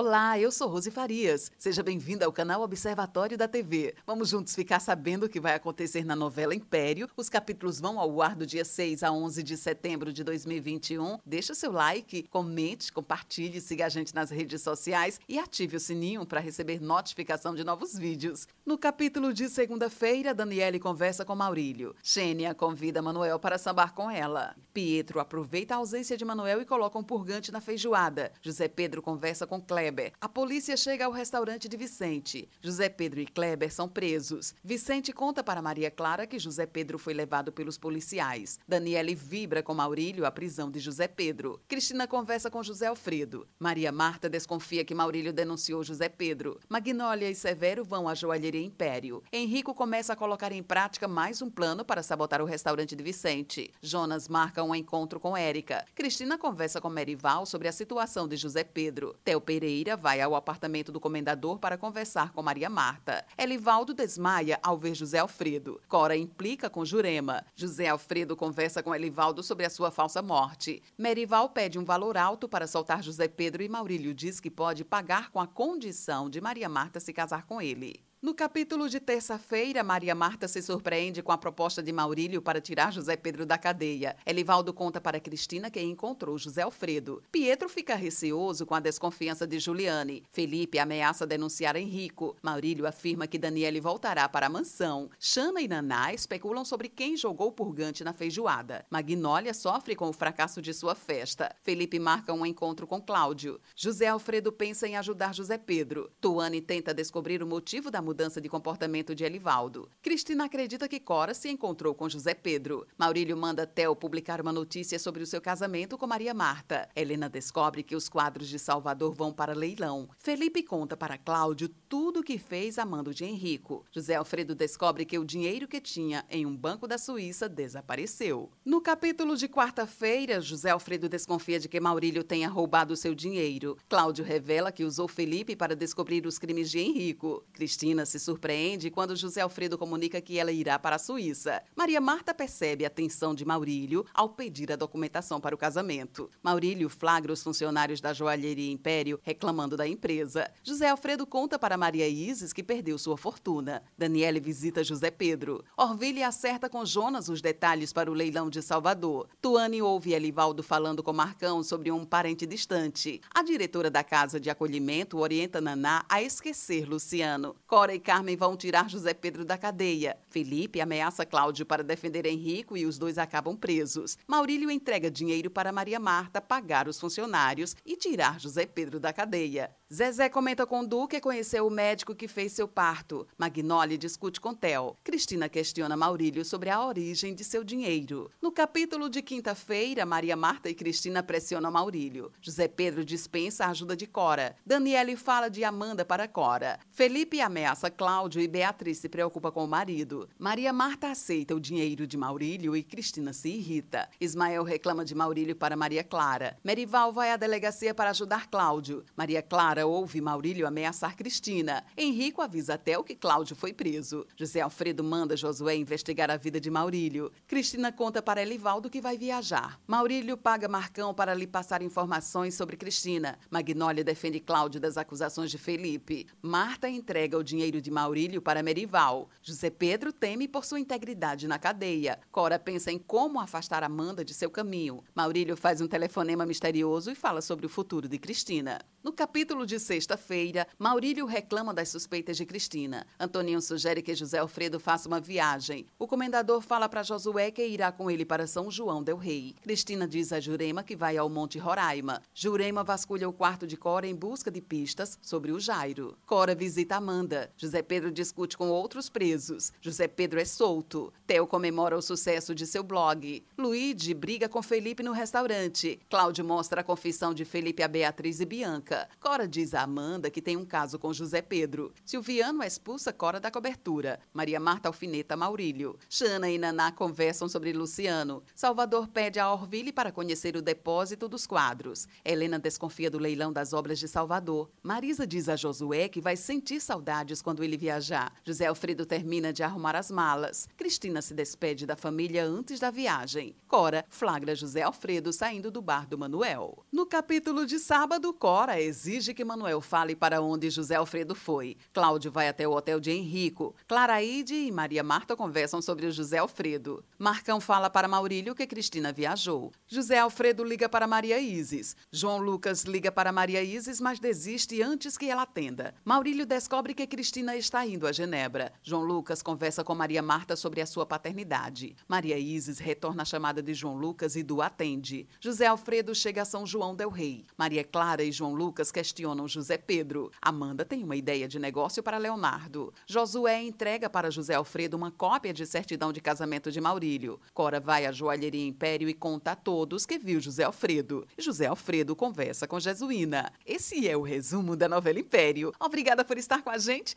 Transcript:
Olá, eu sou Rose Farias. Seja bem-vinda ao canal Observatório da TV. Vamos juntos ficar sabendo o que vai acontecer na novela Império. Os capítulos vão ao ar do dia 6 a 11 de setembro de 2021. Deixa seu like, comente, compartilhe, siga a gente nas redes sociais e ative o sininho para receber notificação de novos vídeos. No capítulo de segunda-feira, Daniele conversa com Maurílio. Xênia convida Manuel para sambar com ela. Pietro aproveita a ausência de Manuel e coloca um purgante na feijoada. José Pedro conversa com Cléber Kleber. A polícia chega ao restaurante de Vicente. José Pedro e Kleber são presos. Vicente conta para Maria Clara que José Pedro foi levado pelos policiais. Daniele vibra com Maurílio a prisão de José Pedro. Cristina conversa com José Alfredo. Maria Marta desconfia que Maurílio denunciou José Pedro. Magnólia e Severo vão à joalheria Império. Henrico começa a colocar em prática mais um plano para sabotar o restaurante de Vicente. Jonas marca um encontro com Érica. Cristina conversa com Merival sobre a situação de José Pedro. Theo Pereira Pereira vai ao apartamento do comendador para conversar com Maria Marta. Elivaldo desmaia ao ver José Alfredo. Cora implica com Jurema. José Alfredo conversa com Elivaldo sobre a sua falsa morte. Merival pede um valor alto para soltar José Pedro e Maurílio diz que pode pagar com a condição de Maria Marta se casar com ele. No capítulo de terça-feira, Maria Marta se surpreende com a proposta de Maurílio para tirar José Pedro da cadeia. Elivaldo conta para Cristina que encontrou José Alfredo. Pietro fica receoso com a desconfiança de Juliane. Felipe ameaça denunciar Henrico. Maurílio afirma que Daniele voltará para a mansão. Xana e Naná especulam sobre quem jogou purgante na feijoada. Magnólia sofre com o fracasso de sua festa. Felipe marca um encontro com Cláudio. José Alfredo pensa em ajudar José Pedro. Tuane tenta descobrir o motivo da mudança de comportamento de Elivaldo. Cristina acredita que Cora se encontrou com José Pedro. Maurílio manda Theo publicar uma notícia sobre o seu casamento com Maria Marta. Helena descobre que os quadros de Salvador vão para leilão. Felipe conta para Cláudio tudo o que fez amando de Henrico. José Alfredo descobre que o dinheiro que tinha em um banco da Suíça desapareceu. No capítulo de quarta-feira, José Alfredo desconfia de que Maurílio tenha roubado seu dinheiro. Cláudio revela que usou Felipe para descobrir os crimes de Henrico. Cristina Menina se surpreende quando José Alfredo comunica que ela irá para a Suíça. Maria Marta percebe a tensão de Maurílio ao pedir a documentação para o casamento. Maurílio flagra os funcionários da joalheria Império reclamando da empresa. José Alfredo conta para Maria Isis que perdeu sua fortuna. Daniele visita José Pedro. Orville acerta com Jonas os detalhes para o leilão de Salvador. Tuane ouve Elivaldo falando com Marcão sobre um parente distante. A diretora da casa de acolhimento orienta Naná a esquecer Luciano. Cora Dora e Carmen vão tirar José Pedro da cadeia. Felipe ameaça Cláudio para defender Henrico e os dois acabam presos. Maurílio entrega dinheiro para Maria Marta pagar os funcionários e tirar José Pedro da cadeia. Zezé comenta com Du que conheceu o médico que fez seu parto. Magnoli discute com Theo. Cristina questiona Maurílio sobre a origem de seu dinheiro. No capítulo de quinta-feira, Maria Marta e Cristina pressionam Maurílio. José Pedro dispensa a ajuda de Cora. Daniele fala de Amanda para Cora. Felipe ameaça Cláudio e Beatriz se preocupa com o marido. Maria Marta aceita o dinheiro de Maurílio e Cristina se irrita. Ismael reclama de Maurílio para Maria Clara. Merival vai à delegacia para ajudar Cláudio. Maria Clara ouve Maurílio ameaçar Cristina. Henrico avisa Theo que Cláudio foi preso. José Alfredo manda Josué investigar a vida de Maurílio. Cristina conta para Elivaldo que vai viajar. Maurílio paga Marcão para lhe passar informações sobre Cristina. Magnólia defende Cláudio das acusações de Felipe. Marta entrega o dinheiro de Maurílio para Merival. José Pedro teme por sua integridade na cadeia. Cora pensa em como afastar Amanda de seu caminho. Maurílio faz um telefonema misterioso e fala sobre o futuro de Cristina. No capítulo de sexta-feira, Maurílio reclama das suspeitas de Cristina. Antoninho sugere que José Alfredo faça uma viagem. O comendador fala para Josué que irá com ele para São João del Rei. Cristina diz a Jurema que vai ao Monte Roraima. Jurema vasculha o quarto de Cora em busca de pistas sobre o Jairo. Cora visita Amanda. José Pedro discute com outros presos. José Pedro é solto. Theo comemora o sucesso de seu blog. Luigi briga com Felipe no restaurante. Cláudio mostra a confissão de Felipe a Beatriz e Bianca. Cora diz a Amanda que tem um caso com José Pedro. Silviano expulsa Cora da cobertura. Maria Marta alfineta Maurílio. Xana e Naná conversam sobre Luciano. Salvador pede a Orville para conhecer o depósito dos quadros. Helena desconfia do leilão das obras de Salvador. Marisa diz a Josué que vai sentir saudades quando ele viajar. José Alfredo termina de arrumar as malas. Cristina se despede da família antes da viagem. Cora flagra José Alfredo saindo do bar do Manuel. No capítulo de sábado, Cora exige que Manuel fale para onde José Alfredo foi. Cláudio vai até o hotel de Henrico. Claraide e Maria Marta conversam sobre o José Alfredo. Marcão fala para Maurílio que Cristina viajou. José Alfredo liga para Maria Isis. João Lucas liga para Maria Isis, mas desiste antes que ela atenda. Maurílio descobre que Cristina está indo a Genebra. João Lucas conversa com Maria Marta sobre a sua paternidade. Maria Isis retorna a chamada de João Lucas e do atende. José Alfredo chega a São João del Rei. Maria Clara e João Lucas questionam José Pedro. Amanda tem uma ideia de negócio para Leonardo. Josué entrega para José Alfredo uma cópia de certidão de casamento de Maurílio. Cora vai à joalheria Império e conta a todos que viu José Alfredo. José Alfredo conversa com Jesuína. Esse é o resumo da novela Império. Obrigada por estar com a gente